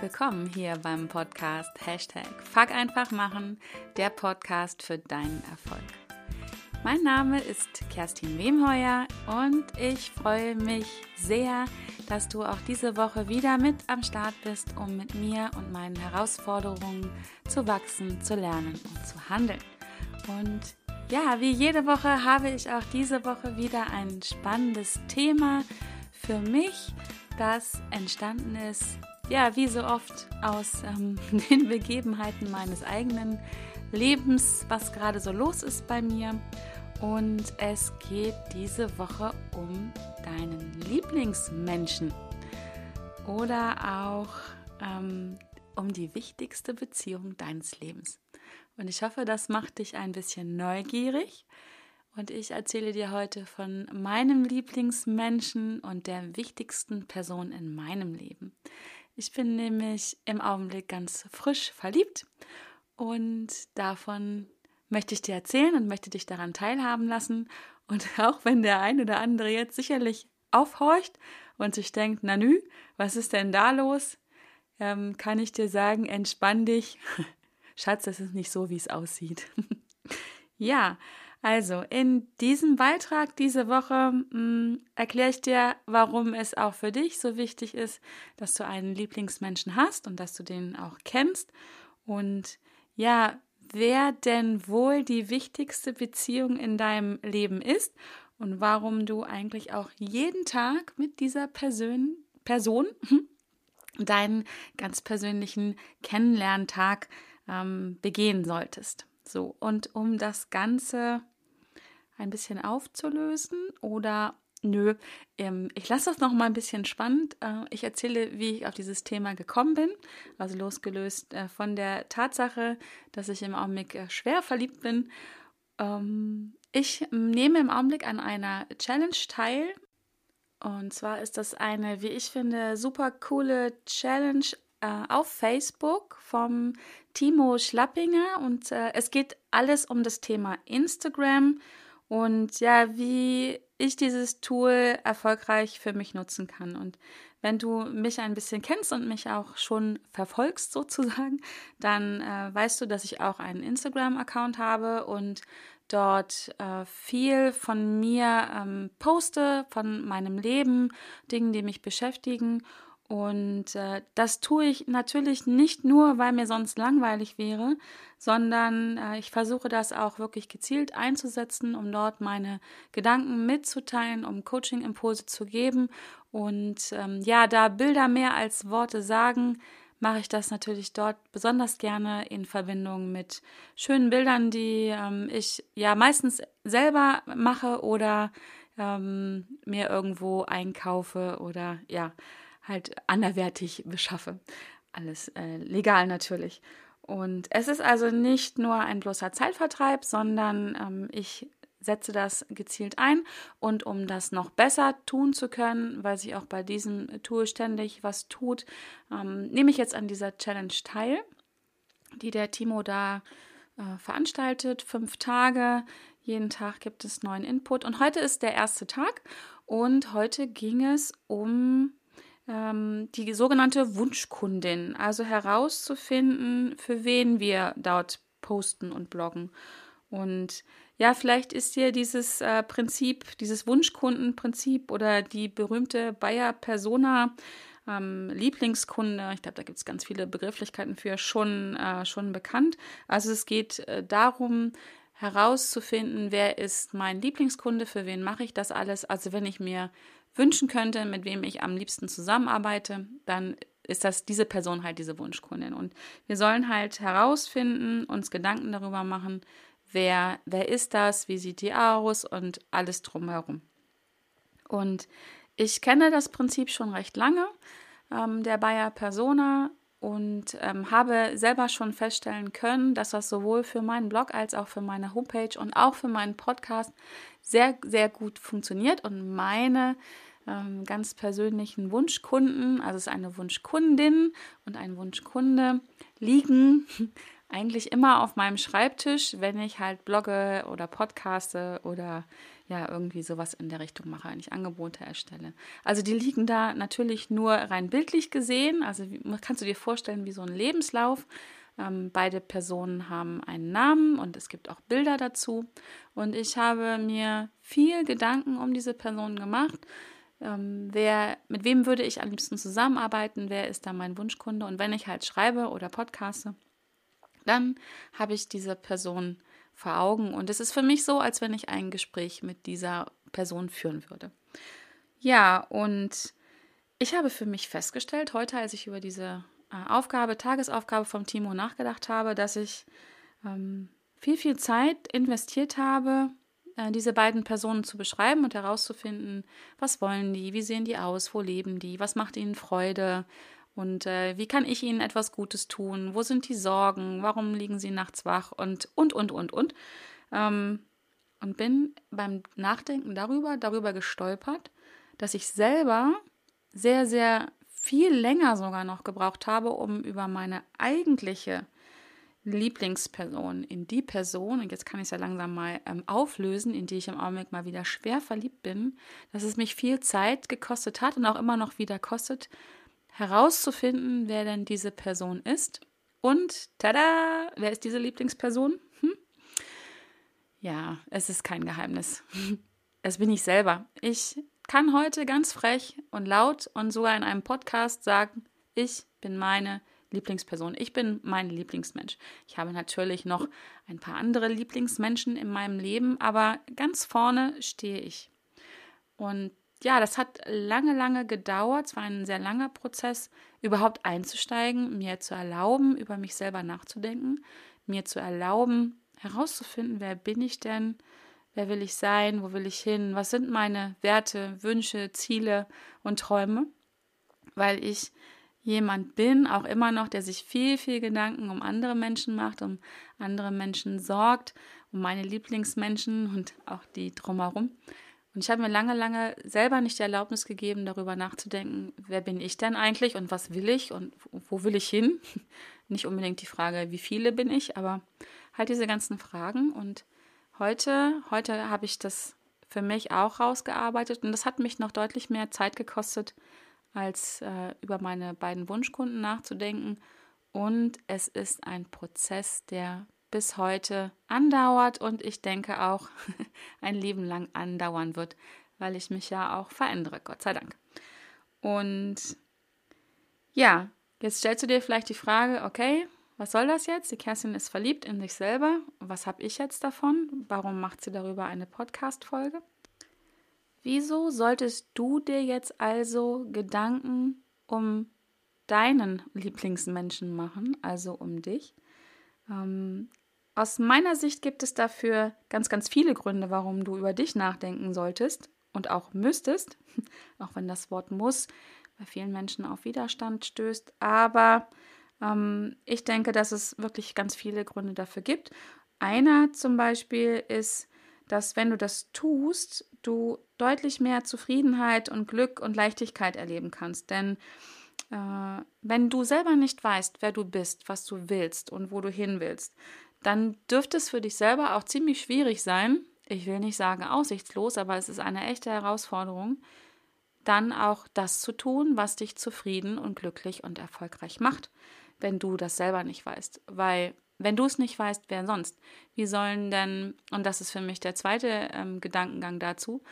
willkommen hier beim Podcast Hashtag Fuck einfach machen, der Podcast für deinen Erfolg. Mein Name ist Kerstin Wemheuer und ich freue mich sehr, dass du auch diese Woche wieder mit am Start bist, um mit mir und meinen Herausforderungen zu wachsen, zu lernen und zu handeln. Und ja, wie jede Woche habe ich auch diese Woche wieder ein spannendes Thema für mich, das entstanden ist ja, wie so oft aus ähm, den Begebenheiten meines eigenen Lebens, was gerade so los ist bei mir. Und es geht diese Woche um deinen Lieblingsmenschen oder auch ähm, um die wichtigste Beziehung deines Lebens. Und ich hoffe, das macht dich ein bisschen neugierig. Und ich erzähle dir heute von meinem Lieblingsmenschen und der wichtigsten Person in meinem Leben. Ich bin nämlich im Augenblick ganz frisch verliebt und davon möchte ich dir erzählen und möchte dich daran teilhaben lassen. Und auch wenn der ein oder andere jetzt sicherlich aufhorcht und sich denkt, Nanü, was ist denn da los? Ähm, kann ich dir sagen, entspann dich. Schatz, das ist nicht so, wie es aussieht. ja, also, in diesem Beitrag diese Woche hm, erkläre ich dir, warum es auch für dich so wichtig ist, dass du einen Lieblingsmenschen hast und dass du den auch kennst. Und ja, wer denn wohl die wichtigste Beziehung in deinem Leben ist und warum du eigentlich auch jeden Tag mit dieser Person, Person deinen ganz persönlichen Kennenlerntag ähm, begehen solltest. So, und um das Ganze ein bisschen aufzulösen oder nö, ähm, ich lasse das noch mal ein bisschen spannend. Äh, ich erzähle, wie ich auf dieses Thema gekommen bin, also losgelöst äh, von der Tatsache, dass ich im Augenblick äh, schwer verliebt bin. Ähm, ich nehme im Augenblick an einer Challenge teil. Und zwar ist das eine, wie ich finde, super coole Challenge auf Facebook vom Timo Schlappinger. Und es geht alles um das Thema Instagram und ja, wie ich dieses Tool erfolgreich für mich nutzen kann. Und wenn du mich ein bisschen kennst und mich auch schon verfolgst sozusagen, dann äh, weißt du, dass ich auch einen Instagram-Account habe und dort äh, viel von mir ähm, poste, von meinem Leben, Dingen, die mich beschäftigen. Und äh, das tue ich natürlich nicht nur, weil mir sonst langweilig wäre, sondern äh, ich versuche das auch wirklich gezielt einzusetzen, um dort meine Gedanken mitzuteilen, um Coaching-Impulse zu geben. Und ähm, ja, da Bilder mehr als Worte sagen, mache ich das natürlich dort besonders gerne in Verbindung mit schönen Bildern, die ähm, ich ja meistens selber mache oder ähm, mir irgendwo einkaufe oder ja halt anderwertig beschaffe. Alles äh, legal natürlich. Und es ist also nicht nur ein bloßer Zeitvertreib, sondern ähm, ich setze das gezielt ein und um das noch besser tun zu können, weil sich auch bei diesem Tool ständig was tut, ähm, nehme ich jetzt an dieser Challenge teil, die der Timo da äh, veranstaltet. Fünf Tage, jeden Tag gibt es neuen Input und heute ist der erste Tag und heute ging es um die sogenannte Wunschkundin, also herauszufinden, für wen wir dort posten und bloggen. Und ja, vielleicht ist dir dieses äh, Prinzip, dieses Wunschkundenprinzip oder die berühmte Bayer Persona ähm, Lieblingskunde, ich glaube, da gibt es ganz viele Begrifflichkeiten für, schon, äh, schon bekannt. Also es geht äh, darum, herauszufinden, wer ist mein Lieblingskunde, für wen mache ich das alles. Also wenn ich mir wünschen könnte, mit wem ich am liebsten zusammenarbeite, dann ist das diese Person halt diese Wunschkundin. Und wir sollen halt herausfinden, uns Gedanken darüber machen, wer, wer ist das, wie sieht die aus und alles drumherum. Und ich kenne das Prinzip schon recht lange, ähm, der Bayer Persona, und ähm, habe selber schon feststellen können, dass das sowohl für meinen Blog als auch für meine Homepage und auch für meinen Podcast sehr, sehr gut funktioniert. Und meine ähm, ganz persönlichen Wunschkunden, also es ist eine Wunschkundin und ein Wunschkunde, liegen eigentlich immer auf meinem Schreibtisch, wenn ich halt blogge oder podcaste oder ja irgendwie sowas in der Richtung mache, wenn ich Angebote erstelle. Also die liegen da natürlich nur rein bildlich gesehen. Also kannst du dir vorstellen wie so ein Lebenslauf. Ähm, beide Personen haben einen Namen und es gibt auch Bilder dazu. Und ich habe mir viel Gedanken um diese Person gemacht. Ähm, wer, mit wem würde ich am liebsten zusammenarbeiten? Wer ist da mein Wunschkunde? Und wenn ich halt schreibe oder podcaste, dann habe ich diese Person vor Augen. Und es ist für mich so, als wenn ich ein Gespräch mit dieser Person führen würde. Ja, und ich habe für mich festgestellt, heute, als ich über diese äh, Aufgabe, Tagesaufgabe vom Timo nachgedacht habe, dass ich ähm, viel, viel Zeit investiert habe, äh, diese beiden Personen zu beschreiben und herauszufinden, was wollen die, wie sehen die aus, wo leben die, was macht ihnen Freude und äh, wie kann ich ihnen etwas Gutes tun, wo sind die Sorgen, warum liegen sie nachts wach? Und, und, und, und, und. Ähm, und bin beim Nachdenken darüber, darüber gestolpert, dass ich selber sehr, sehr viel länger sogar noch gebraucht habe, um über meine eigentliche Lieblingsperson in die Person, und jetzt kann ich es ja langsam mal ähm, auflösen, in die ich im Augenblick mal wieder schwer verliebt bin, dass es mich viel Zeit gekostet hat und auch immer noch wieder kostet, herauszufinden, wer denn diese Person ist. Und tada, wer ist diese Lieblingsperson? Hm? Ja, es ist kein Geheimnis. Es bin ich selber. Ich kann heute ganz frech und laut und sogar in einem Podcast sagen, ich bin meine Lieblingsperson. Ich bin mein Lieblingsmensch. Ich habe natürlich noch ein paar andere Lieblingsmenschen in meinem Leben, aber ganz vorne stehe ich. Und ja, das hat lange, lange gedauert. Es war ein sehr langer Prozess, überhaupt einzusteigen, mir zu erlauben, über mich selber nachzudenken, mir zu erlauben, herauszufinden, wer bin ich denn, Wer will ich sein? Wo will ich hin? Was sind meine Werte, Wünsche, Ziele und Träume? Weil ich jemand bin, auch immer noch, der sich viel, viel Gedanken um andere Menschen macht, um andere Menschen sorgt, um meine Lieblingsmenschen und auch die drumherum. Und ich habe mir lange, lange selber nicht die Erlaubnis gegeben, darüber nachzudenken, wer bin ich denn eigentlich und was will ich und wo will ich hin? Nicht unbedingt die Frage, wie viele bin ich, aber halt diese ganzen Fragen und Heute, heute habe ich das für mich auch rausgearbeitet und das hat mich noch deutlich mehr Zeit gekostet, als äh, über meine beiden Wunschkunden nachzudenken. Und es ist ein Prozess, der bis heute andauert und ich denke auch ein Leben lang andauern wird, weil ich mich ja auch verändere, Gott sei Dank. Und ja, jetzt stellst du dir vielleicht die Frage, okay, was soll das jetzt? Die Kerstin ist verliebt in sich selber. Was habe ich jetzt davon? Warum macht sie darüber eine Podcast-Folge? Wieso solltest du dir jetzt also Gedanken um deinen Lieblingsmenschen machen, also um dich? Ähm, aus meiner Sicht gibt es dafür ganz, ganz viele Gründe, warum du über dich nachdenken solltest und auch müsstest, auch wenn das Wort muss bei vielen Menschen auf Widerstand stößt. Aber ähm, ich denke, dass es wirklich ganz viele Gründe dafür gibt. Einer zum Beispiel ist, dass wenn du das tust, du deutlich mehr Zufriedenheit und Glück und Leichtigkeit erleben kannst. Denn äh, wenn du selber nicht weißt, wer du bist, was du willst und wo du hin willst, dann dürfte es für dich selber auch ziemlich schwierig sein. Ich will nicht sagen aussichtslos, aber es ist eine echte Herausforderung, dann auch das zu tun, was dich zufrieden und glücklich und erfolgreich macht wenn du das selber nicht weißt. Weil, wenn du es nicht weißt, wer sonst? Wie sollen denn, und das ist für mich der zweite ähm, Gedankengang dazu,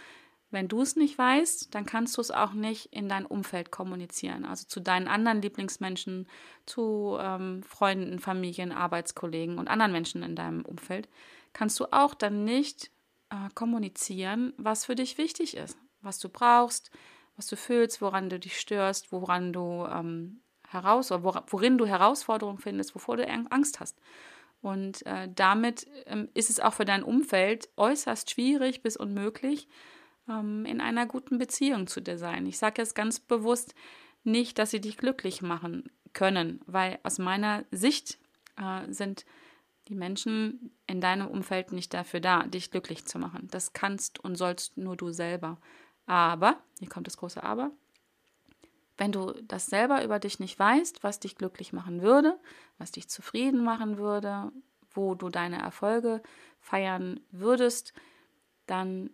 wenn du es nicht weißt, dann kannst du es auch nicht in dein Umfeld kommunizieren, also zu deinen anderen Lieblingsmenschen, zu ähm, Freunden, Familien, Arbeitskollegen und anderen Menschen in deinem Umfeld, kannst du auch dann nicht äh, kommunizieren, was für dich wichtig ist, was du brauchst, was du fühlst, woran du dich störst, woran du ähm, heraus, oder worin du Herausforderungen findest, wovor du Angst hast. Und äh, damit ähm, ist es auch für dein Umfeld äußerst schwierig bis unmöglich, ähm, in einer guten Beziehung zu dir sein. Ich sage jetzt ganz bewusst nicht, dass sie dich glücklich machen können, weil aus meiner Sicht äh, sind die Menschen in deinem Umfeld nicht dafür da, dich glücklich zu machen. Das kannst und sollst nur du selber. Aber, hier kommt das große Aber, wenn du das selber über dich nicht weißt, was dich glücklich machen würde, was dich zufrieden machen würde, wo du deine Erfolge feiern würdest, dann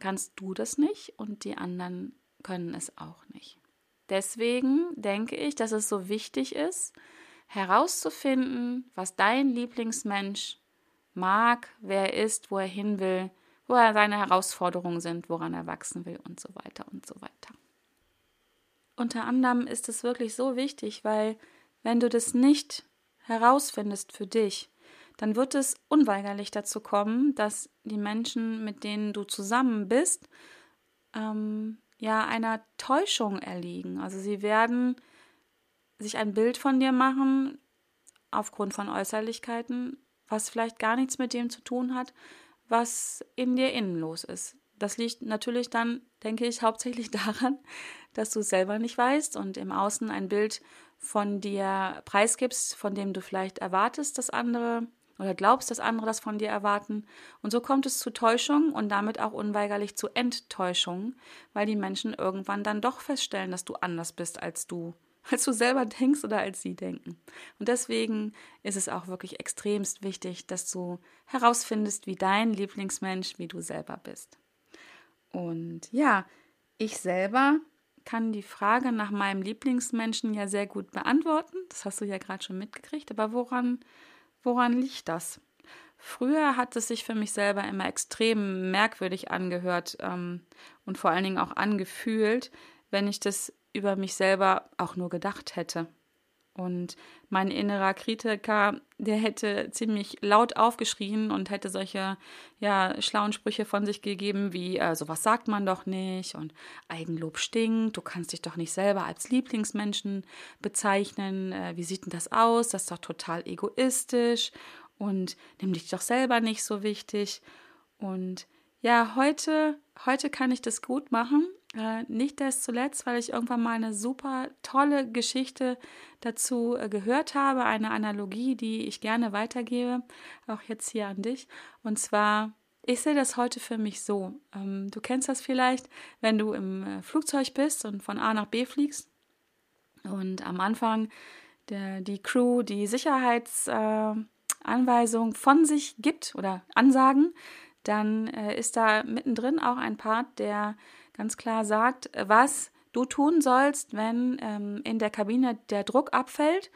kannst du das nicht und die anderen können es auch nicht. Deswegen denke ich, dass es so wichtig ist, herauszufinden, was dein Lieblingsmensch mag, wer er ist, wo er hin will, wo er seine Herausforderungen sind, woran er wachsen will und so weiter und so weiter. Unter anderem ist es wirklich so wichtig, weil wenn du das nicht herausfindest für dich, dann wird es unweigerlich dazu kommen, dass die Menschen, mit denen du zusammen bist, ähm, ja einer Täuschung erliegen. Also sie werden sich ein Bild von dir machen aufgrund von Äußerlichkeiten, was vielleicht gar nichts mit dem zu tun hat, was in dir innen los ist. Das liegt natürlich dann, denke ich, hauptsächlich daran, dass du es selber nicht weißt und im Außen ein Bild von dir preisgibst, von dem du vielleicht erwartest, dass andere oder glaubst, dass andere das von dir erwarten. Und so kommt es zu Täuschung und damit auch unweigerlich zu Enttäuschung, weil die Menschen irgendwann dann doch feststellen, dass du anders bist als du, als du selber denkst oder als sie denken. Und deswegen ist es auch wirklich extremst wichtig, dass du herausfindest, wie dein Lieblingsmensch, wie du selber bist. Und ja, ich selber kann die Frage nach meinem Lieblingsmenschen ja sehr gut beantworten. Das hast du ja gerade schon mitgekriegt. Aber woran Woran liegt das? Früher hat es sich für mich selber immer extrem merkwürdig angehört ähm, und vor allen Dingen auch angefühlt, wenn ich das über mich selber auch nur gedacht hätte. Und mein innerer Kritiker, der hätte ziemlich laut aufgeschrien und hätte solche ja, schlauen Sprüche von sich gegeben wie, äh, sowas sagt man doch nicht und Eigenlob stinkt, du kannst dich doch nicht selber als Lieblingsmenschen bezeichnen, äh, wie sieht denn das aus, das ist doch total egoistisch und nimm dich doch selber nicht so wichtig. Und ja, heute, heute kann ich das gut machen äh, nicht erst zuletzt, weil ich irgendwann mal eine super tolle Geschichte dazu äh, gehört habe, eine Analogie, die ich gerne weitergebe, auch jetzt hier an dich. Und zwar, ich sehe das heute für mich so. Ähm, du kennst das vielleicht, wenn du im äh, Flugzeug bist und von A nach B fliegst und am Anfang der, die Crew die Sicherheitsanweisung von sich gibt oder Ansagen, dann ist da mittendrin auch ein Part, der ganz klar sagt, was du tun sollst, wenn ähm, in der Kabine der Druck abfällt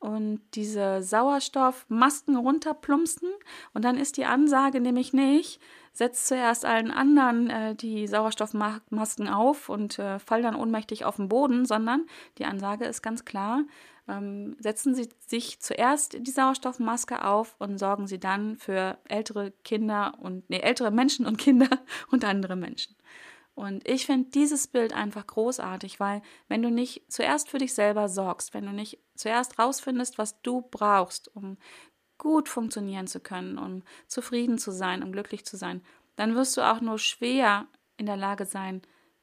und diese Sauerstoffmasken runterplumpsen. Und dann ist die Ansage nämlich nicht, setz zuerst allen anderen äh, die Sauerstoffmasken auf und äh, fall dann ohnmächtig auf den Boden, sondern die Ansage ist ganz klar, ähm, setzen Sie sich zuerst die Sauerstoffmaske auf und sorgen Sie dann für ältere Kinder und, nee, ältere Menschen und Kinder und andere Menschen. Und ich finde dieses Bild einfach großartig, weil wenn du nicht zuerst für dich selber sorgst, wenn du nicht zuerst rausfindest, was du brauchst, um gut funktionieren zu können, um zufrieden zu sein, um glücklich zu sein, dann wirst du auch nur schwer in der Lage sein,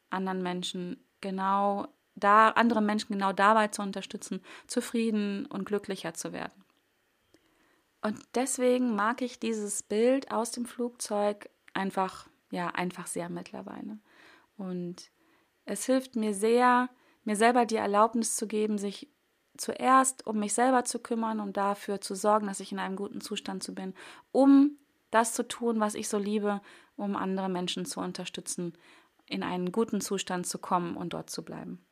anderen Menschen genau da, andere Menschen genau dabei zu unterstützen, zufrieden und glücklicher zu werden. Und deswegen mag ich dieses Bild aus dem Flugzeug einfach, ja, einfach sehr mittlerweile. Und es hilft mir sehr, mir selber die Erlaubnis zu geben, sich zuerst um mich selber zu kümmern und dafür zu sorgen, dass ich in einem guten Zustand zu bin, um das zu tun, was ich so liebe, um andere Menschen zu unterstützen, in einen guten Zustand zu kommen und dort zu bleiben.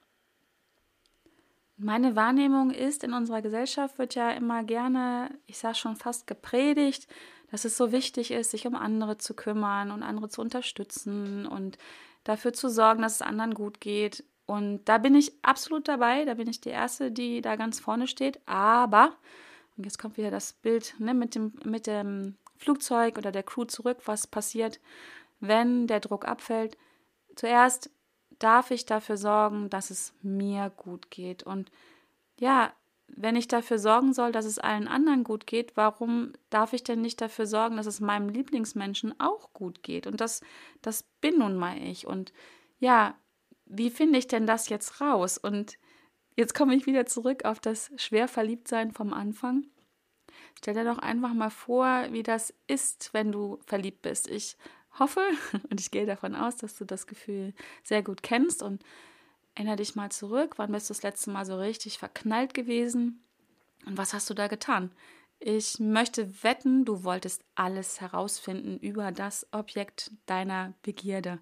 Meine Wahrnehmung ist, in unserer Gesellschaft wird ja immer gerne, ich sage schon fast gepredigt, dass es so wichtig ist, sich um andere zu kümmern und andere zu unterstützen und dafür zu sorgen, dass es anderen gut geht. Und da bin ich absolut dabei. Da bin ich die Erste, die da ganz vorne steht. Aber, und jetzt kommt wieder das Bild ne, mit, dem, mit dem Flugzeug oder der Crew zurück, was passiert, wenn der Druck abfällt. Zuerst darf ich dafür sorgen, dass es mir gut geht. Und ja, wenn ich dafür sorgen soll, dass es allen anderen gut geht, warum darf ich denn nicht dafür sorgen, dass es meinem Lieblingsmenschen auch gut geht? Und das, das bin nun mal ich. Und ja, wie finde ich denn das jetzt raus? Und jetzt komme ich wieder zurück auf das Schwerverliebtsein vom Anfang. Stell dir doch einfach mal vor, wie das ist, wenn du verliebt bist. Ich hoffe und ich gehe davon aus, dass du das Gefühl sehr gut kennst und erinnere dich mal zurück, wann bist du das letzte Mal so richtig verknallt gewesen und was hast du da getan? Ich möchte wetten, du wolltest alles herausfinden über das Objekt deiner Begierde.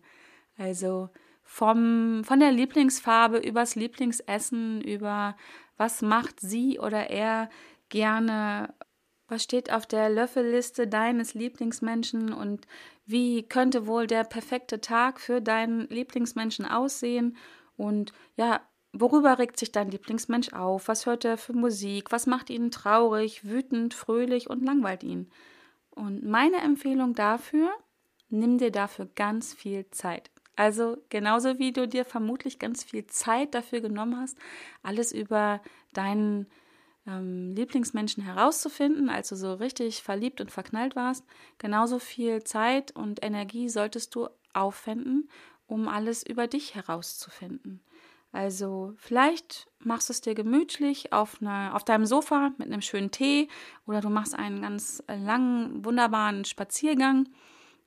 Also vom, von der Lieblingsfarbe übers Lieblingsessen, über was macht sie oder er gerne, was steht auf der Löffelliste deines Lieblingsmenschen und wie könnte wohl der perfekte Tag für deinen Lieblingsmenschen aussehen und ja, Worüber regt sich dein Lieblingsmensch auf? Was hört er für Musik? Was macht ihn traurig, wütend, fröhlich und langweilt ihn? Und meine Empfehlung dafür, nimm dir dafür ganz viel Zeit. Also genauso wie du dir vermutlich ganz viel Zeit dafür genommen hast, alles über deinen ähm, Lieblingsmenschen herauszufinden, als du so richtig verliebt und verknallt warst, genauso viel Zeit und Energie solltest du aufwenden, um alles über dich herauszufinden. Also vielleicht machst du es dir gemütlich auf, eine, auf deinem Sofa mit einem schönen Tee oder du machst einen ganz langen, wunderbaren Spaziergang.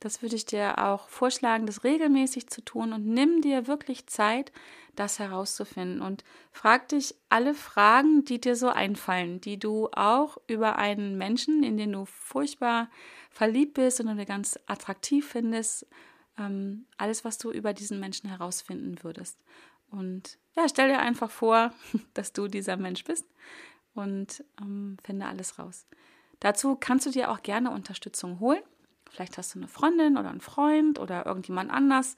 Das würde ich dir auch vorschlagen, das regelmäßig zu tun und nimm dir wirklich Zeit, das herauszufinden und frag dich alle Fragen, die dir so einfallen, die du auch über einen Menschen, in den du furchtbar verliebt bist und du ganz attraktiv findest, ähm, alles, was du über diesen Menschen herausfinden würdest. Und ja, stell dir einfach vor, dass du dieser Mensch bist und ähm, finde alles raus. Dazu kannst du dir auch gerne Unterstützung holen. Vielleicht hast du eine Freundin oder einen Freund oder irgendjemand anders,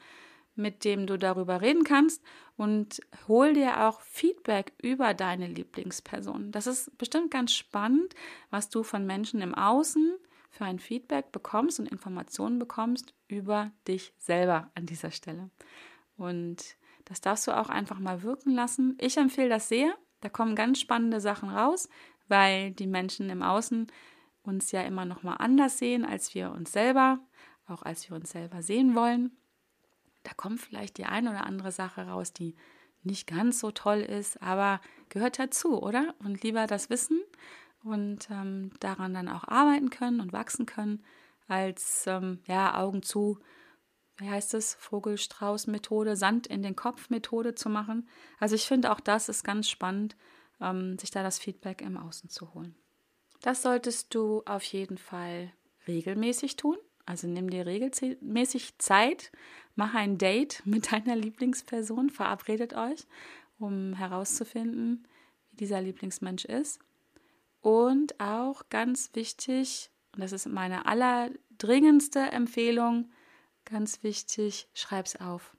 mit dem du darüber reden kannst und hol dir auch Feedback über deine Lieblingsperson. Das ist bestimmt ganz spannend, was du von Menschen im Außen für ein Feedback bekommst und Informationen bekommst über dich selber an dieser Stelle. Und das darfst du auch einfach mal wirken lassen. Ich empfehle das sehr. Da kommen ganz spannende Sachen raus, weil die Menschen im Außen uns ja immer noch mal anders sehen als wir uns selber, auch als wir uns selber sehen wollen. Da kommt vielleicht die eine oder andere Sache raus, die nicht ganz so toll ist, aber gehört dazu, oder? Und lieber das wissen und ähm, daran dann auch arbeiten können und wachsen können, als ähm, ja Augen zu wie heißt es, Vogelstrauß-Methode, Sand in den Kopf-Methode zu machen. Also ich finde auch das ist ganz spannend, ähm, sich da das Feedback im Außen zu holen. Das solltest du auf jeden Fall regelmäßig tun. Also nimm dir regelmäßig Zeit, mach ein Date mit deiner Lieblingsperson, verabredet euch, um herauszufinden, wie dieser Lieblingsmensch ist. Und auch ganz wichtig, und das ist meine allerdringendste Empfehlung, Ganz wichtig, schreib's auf.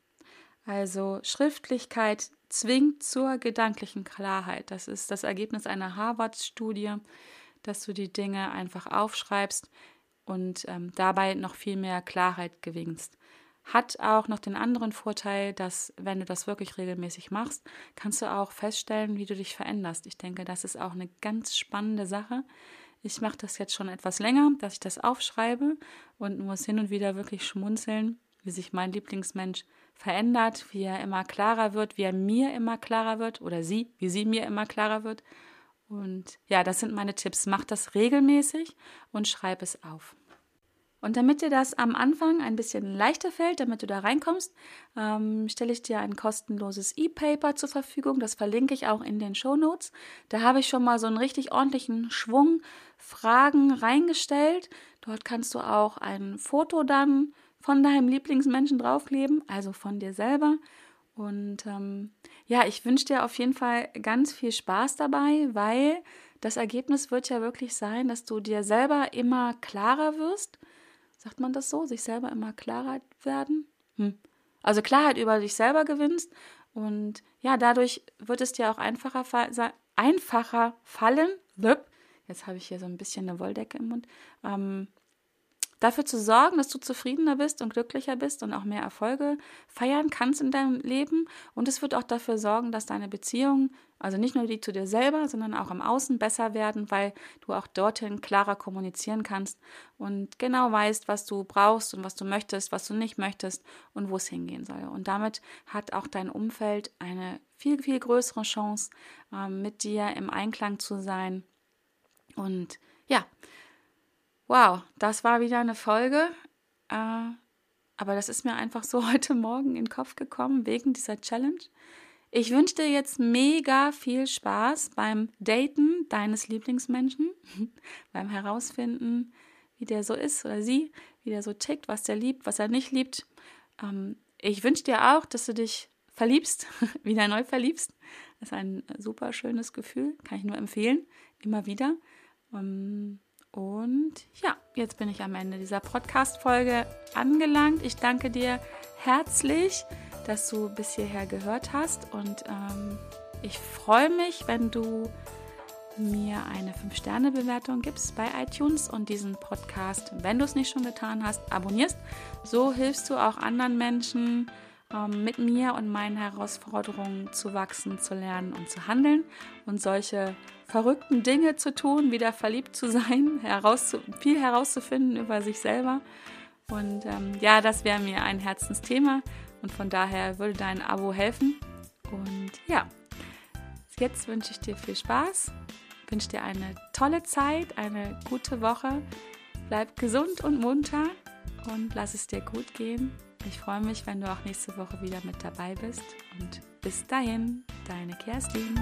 Also Schriftlichkeit zwingt zur gedanklichen Klarheit. Das ist das Ergebnis einer Harvard-Studie, dass du die Dinge einfach aufschreibst und ähm, dabei noch viel mehr Klarheit gewinnst. Hat auch noch den anderen Vorteil, dass wenn du das wirklich regelmäßig machst, kannst du auch feststellen, wie du dich veränderst. Ich denke, das ist auch eine ganz spannende Sache, ich mache das jetzt schon etwas länger, dass ich das aufschreibe und muss hin und wieder wirklich schmunzeln, wie sich mein Lieblingsmensch verändert, wie er immer klarer wird, wie er mir immer klarer wird oder sie, wie sie mir immer klarer wird. Und ja, das sind meine Tipps. Mach das regelmäßig und schreib es auf. Und damit dir das am Anfang ein bisschen leichter fällt, damit du da reinkommst, ähm, stelle ich dir ein kostenloses E-Paper zur Verfügung. Das verlinke ich auch in den Show Notes. Da habe ich schon mal so einen richtig ordentlichen Schwung Fragen reingestellt. Dort kannst du auch ein Foto dann von deinem Lieblingsmenschen draufkleben, also von dir selber. Und ähm, ja, ich wünsche dir auf jeden Fall ganz viel Spaß dabei, weil das Ergebnis wird ja wirklich sein, dass du dir selber immer klarer wirst sagt man das so, sich selber immer Klarheit werden? Hm. Also Klarheit über dich selber gewinnst und ja, dadurch wird es dir auch einfacher, einfacher fallen. Jetzt habe ich hier so ein bisschen eine Wolldecke im Mund. Ähm, dafür zu sorgen, dass du zufriedener bist und glücklicher bist und auch mehr Erfolge feiern kannst in deinem Leben. Und es wird auch dafür sorgen, dass deine Beziehungen, also nicht nur die zu dir selber, sondern auch im Außen besser werden, weil du auch dorthin klarer kommunizieren kannst und genau weißt, was du brauchst und was du möchtest, was du nicht möchtest und wo es hingehen soll. Und damit hat auch dein Umfeld eine viel, viel größere Chance, äh, mit dir im Einklang zu sein. Und ja, Wow, das war wieder eine Folge. Äh, aber das ist mir einfach so heute Morgen in den Kopf gekommen wegen dieser Challenge. Ich wünsche dir jetzt mega viel Spaß beim Daten deines Lieblingsmenschen, beim Herausfinden, wie der so ist oder sie, wie der so tickt, was der liebt, was er nicht liebt. Ähm, ich wünsche dir auch, dass du dich verliebst, wieder neu verliebst. Das ist ein super schönes Gefühl, kann ich nur empfehlen, immer wieder. Ähm, und ja, jetzt bin ich am Ende dieser Podcast-Folge angelangt. Ich danke dir herzlich, dass du bis hierher gehört hast. Und ähm, ich freue mich, wenn du mir eine 5-Sterne-Bewertung gibst bei iTunes und diesen Podcast, wenn du es nicht schon getan hast, abonnierst. So hilfst du auch anderen Menschen, ähm, mit mir und meinen Herausforderungen zu wachsen, zu lernen und zu handeln und solche verrückten Dinge zu tun, wieder verliebt zu sein, herauszu viel herauszufinden über sich selber. Und ähm, ja, das wäre mir ein Herzensthema und von daher würde dein Abo helfen. Und ja, jetzt wünsche ich dir viel Spaß, wünsche dir eine tolle Zeit, eine gute Woche. Bleib gesund und munter und lass es dir gut gehen. Ich freue mich, wenn du auch nächste Woche wieder mit dabei bist. Und bis dahin, deine Kerstin.